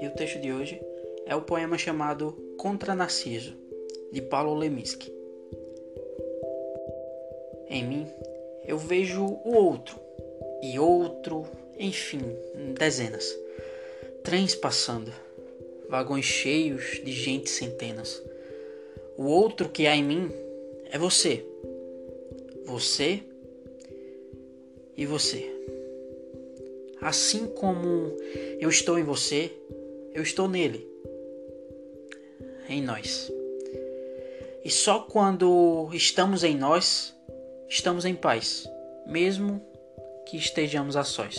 E o texto de hoje é o poema chamado Contra Narciso, de Paulo Leminski. Em mim, eu vejo o outro, e outro, enfim, dezenas. Trens passando, vagões cheios de gente centenas. O outro que há em mim é você. Você e você. Assim como eu estou em você, eu estou nele, em nós. E só quando estamos em nós, estamos em paz, mesmo que estejamos a sós.